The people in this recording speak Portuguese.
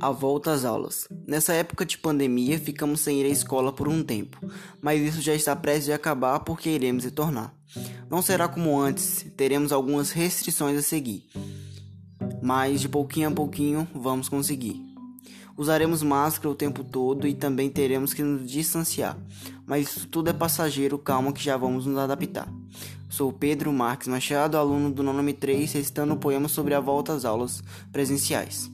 A volta às aulas. Nessa época de pandemia, ficamos sem ir à escola por um tempo, mas isso já está prestes a acabar porque iremos retornar. Não será como antes, teremos algumas restrições a seguir, mas de pouquinho a pouquinho vamos conseguir. Usaremos máscara o tempo todo e também teremos que nos distanciar, mas isso tudo é passageiro, calma que já vamos nos adaptar. Sou Pedro Marques Machado, aluno do nome 3, recitando o poema sobre a volta às aulas presenciais.